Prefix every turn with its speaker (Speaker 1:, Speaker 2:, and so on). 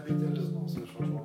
Speaker 1: très métalleusement ce changement.